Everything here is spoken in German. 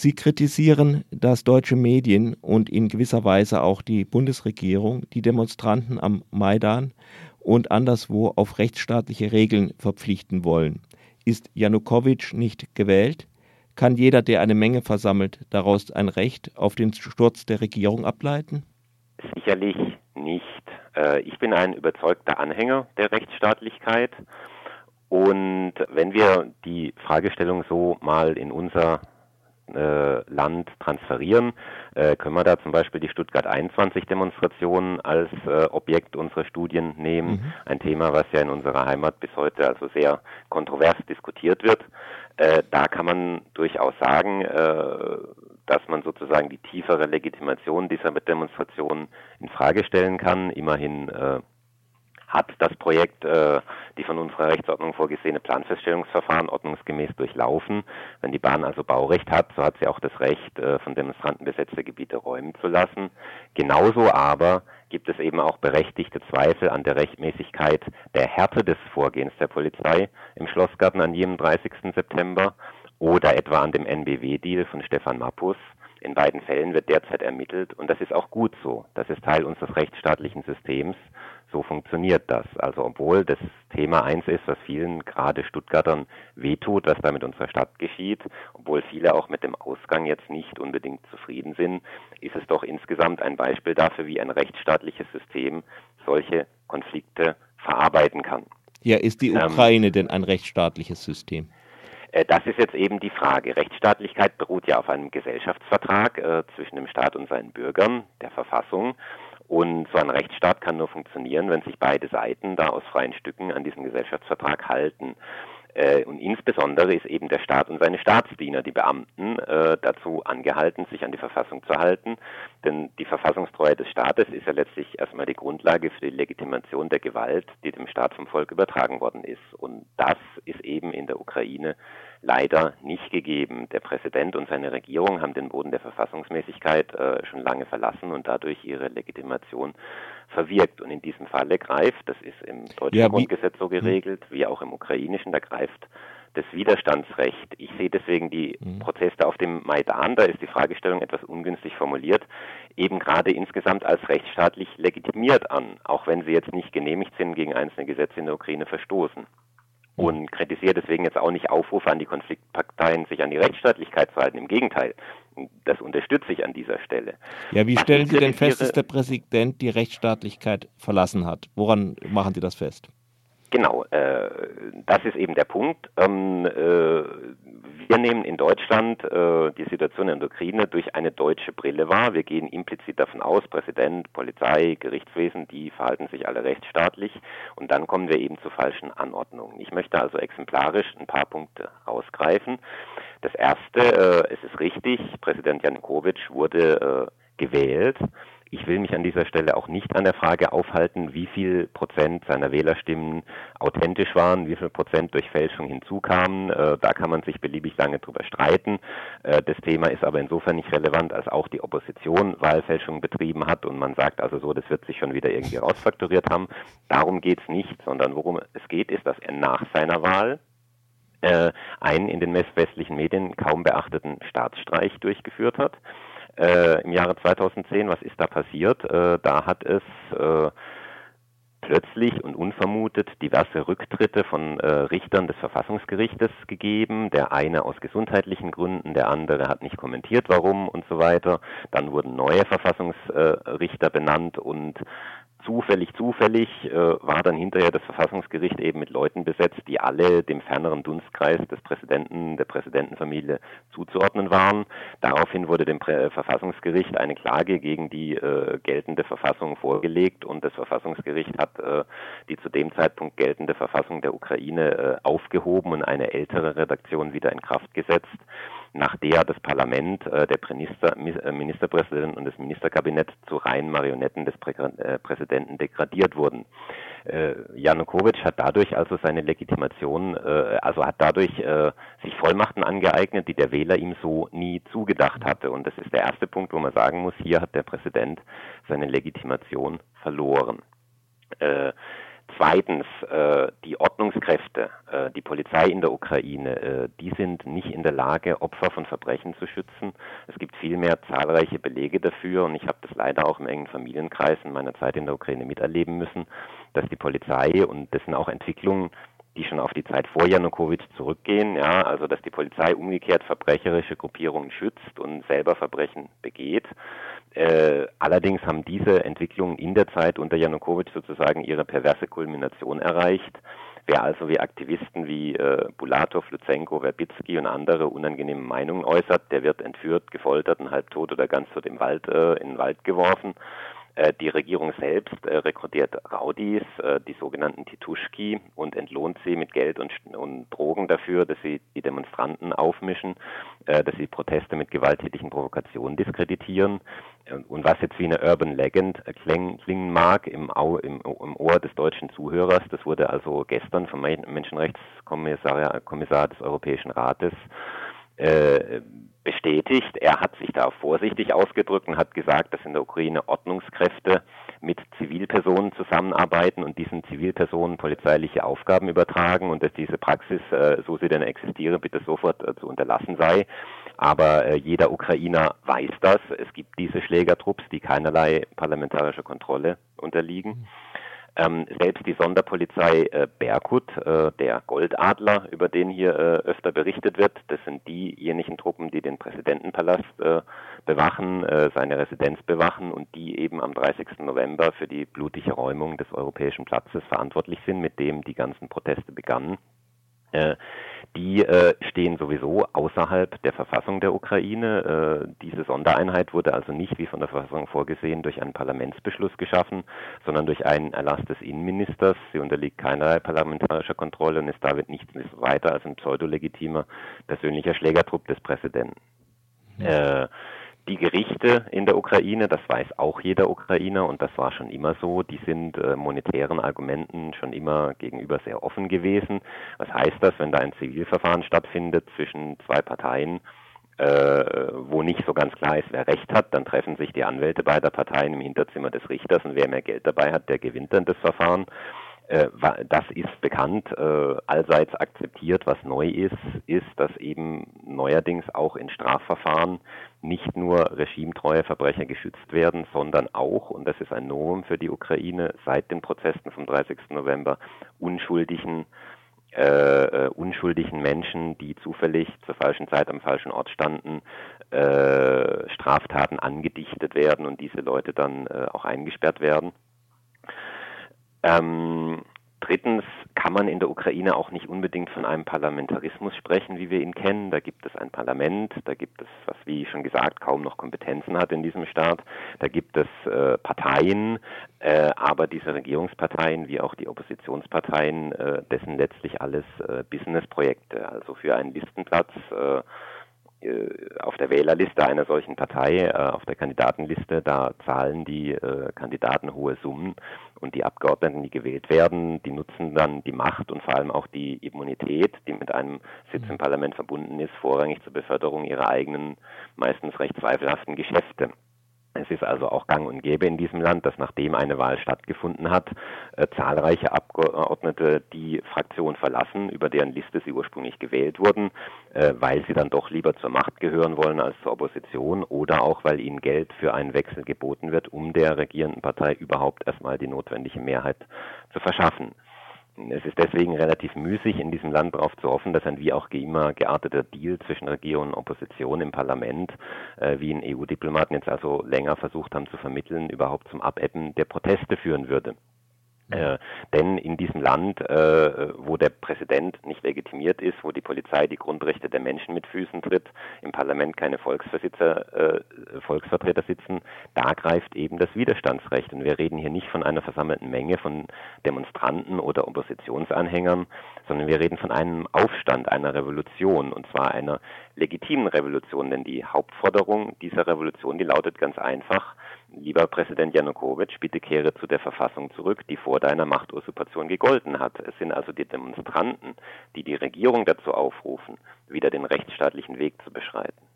Sie kritisieren, dass deutsche Medien und in gewisser Weise auch die Bundesregierung die Demonstranten am Maidan und anderswo auf rechtsstaatliche Regeln verpflichten wollen. Ist Janukowitsch nicht gewählt? Kann jeder, der eine Menge versammelt, daraus ein Recht auf den Sturz der Regierung ableiten? Sicherlich nicht. Äh, ich bin ein überzeugter Anhänger der Rechtsstaatlichkeit. Und wenn wir die Fragestellung so mal in unser äh, Land transferieren, äh, können wir da zum Beispiel die Stuttgart 21 Demonstration als äh, Objekt unserer Studien nehmen. Mhm. Ein Thema, was ja in unserer Heimat bis heute also sehr kontrovers diskutiert wird. Äh, da kann man durchaus sagen, äh, dass man sozusagen die tiefere Legitimation dieser Demonstration in Frage stellen kann. Immerhin äh, hat das Projekt äh, die von unserer Rechtsordnung vorgesehene Planfeststellungsverfahren ordnungsgemäß durchlaufen. Wenn die Bahn also Baurecht hat, so hat sie auch das Recht, äh, von Demonstranten besetzte Gebiete räumen zu lassen. Genauso aber gibt es eben auch berechtigte Zweifel an der Rechtmäßigkeit der Härte des Vorgehens der Polizei im Schlossgarten an jenem 30. September oder etwa an dem NBW-Deal von Stefan Mappus. In beiden Fällen wird derzeit ermittelt und das ist auch gut so. Das ist Teil unseres rechtsstaatlichen Systems so funktioniert das. Also obwohl das Thema eins ist, was vielen gerade Stuttgartern wehtut, was da mit unserer Stadt geschieht, obwohl viele auch mit dem Ausgang jetzt nicht unbedingt zufrieden sind, ist es doch insgesamt ein Beispiel dafür, wie ein rechtsstaatliches System solche Konflikte verarbeiten kann. Ja, ist die ähm, Ukraine ähm, denn ein rechtsstaatliches System? Äh, das ist jetzt eben die Frage. Rechtsstaatlichkeit beruht ja auf einem Gesellschaftsvertrag äh, zwischen dem Staat und seinen Bürgern, der Verfassung. Und so ein Rechtsstaat kann nur funktionieren, wenn sich beide Seiten da aus freien Stücken an diesen Gesellschaftsvertrag halten. Äh, und insbesondere ist eben der Staat und seine Staatsdiener, die Beamten, äh, dazu angehalten, sich an die Verfassung zu halten. Denn die Verfassungstreue des Staates ist ja letztlich erstmal die Grundlage für die Legitimation der Gewalt, die dem Staat vom Volk übertragen worden ist. Und das ist eben in der Ukraine leider nicht gegeben. Der Präsident und seine Regierung haben den Boden der Verfassungsmäßigkeit äh, schon lange verlassen und dadurch ihre Legitimation verwirkt. Und in diesem Falle greift, das ist im deutschen ja, Grundgesetz so hm. geregelt, wie auch im ukrainischen, da greift das Widerstandsrecht. Ich sehe deswegen die mhm. Proteste auf dem Maidan, da ist die Fragestellung etwas ungünstig formuliert, eben gerade insgesamt als rechtsstaatlich legitimiert an, auch wenn sie jetzt nicht genehmigt sind, gegen einzelne Gesetze in der Ukraine verstoßen und kritisiert deswegen jetzt auch nicht Aufrufe an die Konfliktparteien, sich an die Rechtsstaatlichkeit zu halten. Im Gegenteil, das unterstütze ich an dieser Stelle. Ja, wie stellen Sie denn fest, dass der Präsident die Rechtsstaatlichkeit verlassen hat? Woran machen Sie das fest? Genau, äh, das ist eben der Punkt. Ähm, äh, wir nehmen in Deutschland äh, die Situation in der Ukraine durch eine deutsche Brille wahr. Wir gehen implizit davon aus, Präsident, Polizei, Gerichtswesen, die verhalten sich alle rechtsstaatlich und dann kommen wir eben zu falschen Anordnungen. Ich möchte also exemplarisch ein paar Punkte rausgreifen. Das erste, äh, es ist richtig, Präsident Janukowitsch wurde äh, gewählt. Ich will mich an dieser Stelle auch nicht an der Frage aufhalten, wie viel Prozent seiner Wählerstimmen authentisch waren, wie viel Prozent durch Fälschung hinzukamen. Äh, da kann man sich beliebig lange drüber streiten. Äh, das Thema ist aber insofern nicht relevant, als auch die Opposition Wahlfälschung betrieben hat und man sagt also so, das wird sich schon wieder irgendwie rausfaktoriert haben. Darum geht es nicht, sondern worum es geht, ist, dass er nach seiner Wahl äh, einen in den westlichen Medien kaum beachteten Staatsstreich durchgeführt hat äh, im Jahre 2010. Was ist da passiert? Äh, da hat es äh, plötzlich und unvermutet diverse Rücktritte von äh, Richtern des Verfassungsgerichtes gegeben. Der eine aus gesundheitlichen Gründen, der andere hat nicht kommentiert, warum und so weiter. Dann wurden neue Verfassungsrichter benannt und zufällig, zufällig äh, war dann hinterher das Verfassungsgericht eben mit Leuten besetzt, die alle dem ferneren Dunstkreis des Präsidenten, der Präsidentenfamilie zuzuordnen waren. Daraufhin wurde dem Prä Verfassungsgericht eine Klage gegen die äh, geltende Verfassung vorgelegt und das Verfassungsgericht hat äh, die zu dem Zeitpunkt geltende Verfassung der Ukraine äh, aufgehoben und eine ältere Redaktion wieder in Kraft gesetzt nach der das Parlament, äh, der Minister, äh, Ministerpräsident und das Ministerkabinett zu reinen Marionetten des Prä äh, Präsidenten degradiert wurden. Äh, Janukowitsch hat dadurch also seine Legitimation, äh, also hat dadurch äh, sich Vollmachten angeeignet, die der Wähler ihm so nie zugedacht hatte. Und das ist der erste Punkt, wo man sagen muss, hier hat der Präsident seine Legitimation verloren. Äh, Zweitens, äh, die Ordnungskräfte, äh, die Polizei in der Ukraine, äh, die sind nicht in der Lage, Opfer von Verbrechen zu schützen. Es gibt vielmehr zahlreiche Belege dafür und ich habe das leider auch im engen Familienkreis in meiner Zeit in der Ukraine miterleben müssen, dass die Polizei und dessen auch Entwicklungen die schon auf die Zeit vor Janukowitsch zurückgehen, ja, also dass die Polizei umgekehrt verbrecherische Gruppierungen schützt und selber Verbrechen begeht. Äh, allerdings haben diese Entwicklungen in der Zeit unter Janukowitsch sozusagen ihre perverse Kulmination erreicht. Wer also wie Aktivisten wie äh, Bulatov, Luzenko, Verbitsky und andere unangenehme Meinungen äußert, der wird entführt, gefoltert und halbtot oder ganz tot im Wald, äh, in den Wald geworfen. Äh, die Regierung selbst äh, rekrutiert Raudis, äh, die sogenannten Tituschki, und entlohnt sie mit Geld und, und Drogen dafür, dass sie die Demonstranten aufmischen, dass sie Proteste mit gewalttätigen Provokationen diskreditieren. Und was jetzt wie eine Urban Legend klingen mag im, Au, im, im Ohr des deutschen Zuhörers, das wurde also gestern vom Menschenrechtskommissar Kommissar des Europäischen Rates äh, bestätigt. Er hat sich da vorsichtig ausgedrückt und hat gesagt, dass in der Ukraine Ordnungskräfte mit Zivilpersonen zusammenarbeiten und diesen Zivilpersonen polizeiliche Aufgaben übertragen und dass diese Praxis, äh, so sie denn existiere, bitte sofort äh, zu unterlassen sei. Aber äh, jeder Ukrainer weiß das. Es gibt diese Schlägertrupps, die keinerlei parlamentarischer Kontrolle unterliegen. Ähm, selbst die Sonderpolizei äh, Berkut, äh, der Goldadler, über den hier äh, öfter berichtet wird, das sind diejenigen Truppen, die den Präsidentenpalast äh, bewachen, äh, seine Residenz bewachen und die eben am 30. November für die blutige Räumung des Europäischen Platzes verantwortlich sind, mit dem die ganzen Proteste begannen. Äh, die äh, stehen sowieso außerhalb der Verfassung der Ukraine. Äh, diese Sondereinheit wurde also nicht wie von der Verfassung vorgesehen durch einen Parlamentsbeschluss geschaffen, sondern durch einen Erlass des Innenministers. Sie unterliegt keinerlei parlamentarischer Kontrolle und ist damit nichts weiter als ein pseudolegitimer persönlicher Schlägertrupp des Präsidenten. Ja. Gerichte in der Ukraine, das weiß auch jeder Ukrainer und das war schon immer so, die sind äh, monetären Argumenten schon immer gegenüber sehr offen gewesen. Was heißt das, wenn da ein Zivilverfahren stattfindet zwischen zwei Parteien, äh, wo nicht so ganz klar ist, wer Recht hat, dann treffen sich die Anwälte beider Parteien im Hinterzimmer des Richters und wer mehr Geld dabei hat, der gewinnt dann das Verfahren. Äh, das ist bekannt, äh, allseits akzeptiert. Was neu ist, ist, dass eben neuerdings auch in Strafverfahren nicht nur regimetreue Verbrecher geschützt werden, sondern auch, und das ist ein Novum für die Ukraine, seit den Protesten vom 30. November unschuldigen äh, äh, unschuldigen Menschen, die zufällig zur falschen Zeit am falschen Ort standen, äh, Straftaten angedichtet werden und diese Leute dann äh, auch eingesperrt werden. Ähm, drittens kann man in der Ukraine auch nicht unbedingt von einem Parlamentarismus sprechen, wie wir ihn kennen. Da gibt es ein Parlament, da gibt es, was wie schon gesagt, kaum noch Kompetenzen hat in diesem Staat. Da gibt es äh, Parteien, äh, aber diese Regierungsparteien wie auch die Oppositionsparteien, äh, dessen letztlich alles äh, Businessprojekte. Also für einen Listenplatz äh, auf der Wählerliste einer solchen Partei, äh, auf der Kandidatenliste, da zahlen die äh, Kandidaten hohe Summen und die Abgeordneten, die gewählt werden, die nutzen dann die Macht und vor allem auch die Immunität, die mit einem Sitz im Parlament verbunden ist, vorrangig zur Beförderung ihrer eigenen, meistens recht zweifelhaften Geschäfte. Es ist also auch gang und gäbe in diesem Land, dass nachdem eine Wahl stattgefunden hat, äh, zahlreiche Abgeordnete die Fraktion verlassen, über deren Liste sie ursprünglich gewählt wurden, äh, weil sie dann doch lieber zur Macht gehören wollen als zur Opposition oder auch weil ihnen Geld für einen Wechsel geboten wird, um der regierenden Partei überhaupt erstmal die notwendige Mehrheit zu verschaffen. Es ist deswegen relativ müßig, in diesem Land darauf zu hoffen, dass ein wie auch immer gearteter Deal zwischen Regierung und Opposition im Parlament, äh, wie in EU-Diplomaten jetzt also länger versucht haben zu vermitteln, überhaupt zum Abebben der Proteste führen würde. Äh, denn in diesem Land, äh, wo der Präsident nicht legitimiert ist, wo die Polizei die Grundrechte der Menschen mit Füßen tritt, im Parlament keine Volksvertreter, äh, Volksvertreter sitzen, da greift eben das Widerstandsrecht. Und wir reden hier nicht von einer versammelten Menge von Demonstranten oder Oppositionsanhängern, sondern wir reden von einem Aufstand, einer Revolution, und zwar einer legitimen Revolution. Denn die Hauptforderung dieser Revolution, die lautet ganz einfach, Lieber Präsident Janukowitsch, bitte kehre zu der Verfassung zurück, die vor deiner Machtusurpation gegolten hat. Es sind also die Demonstranten, die die Regierung dazu aufrufen, wieder den rechtsstaatlichen Weg zu beschreiten.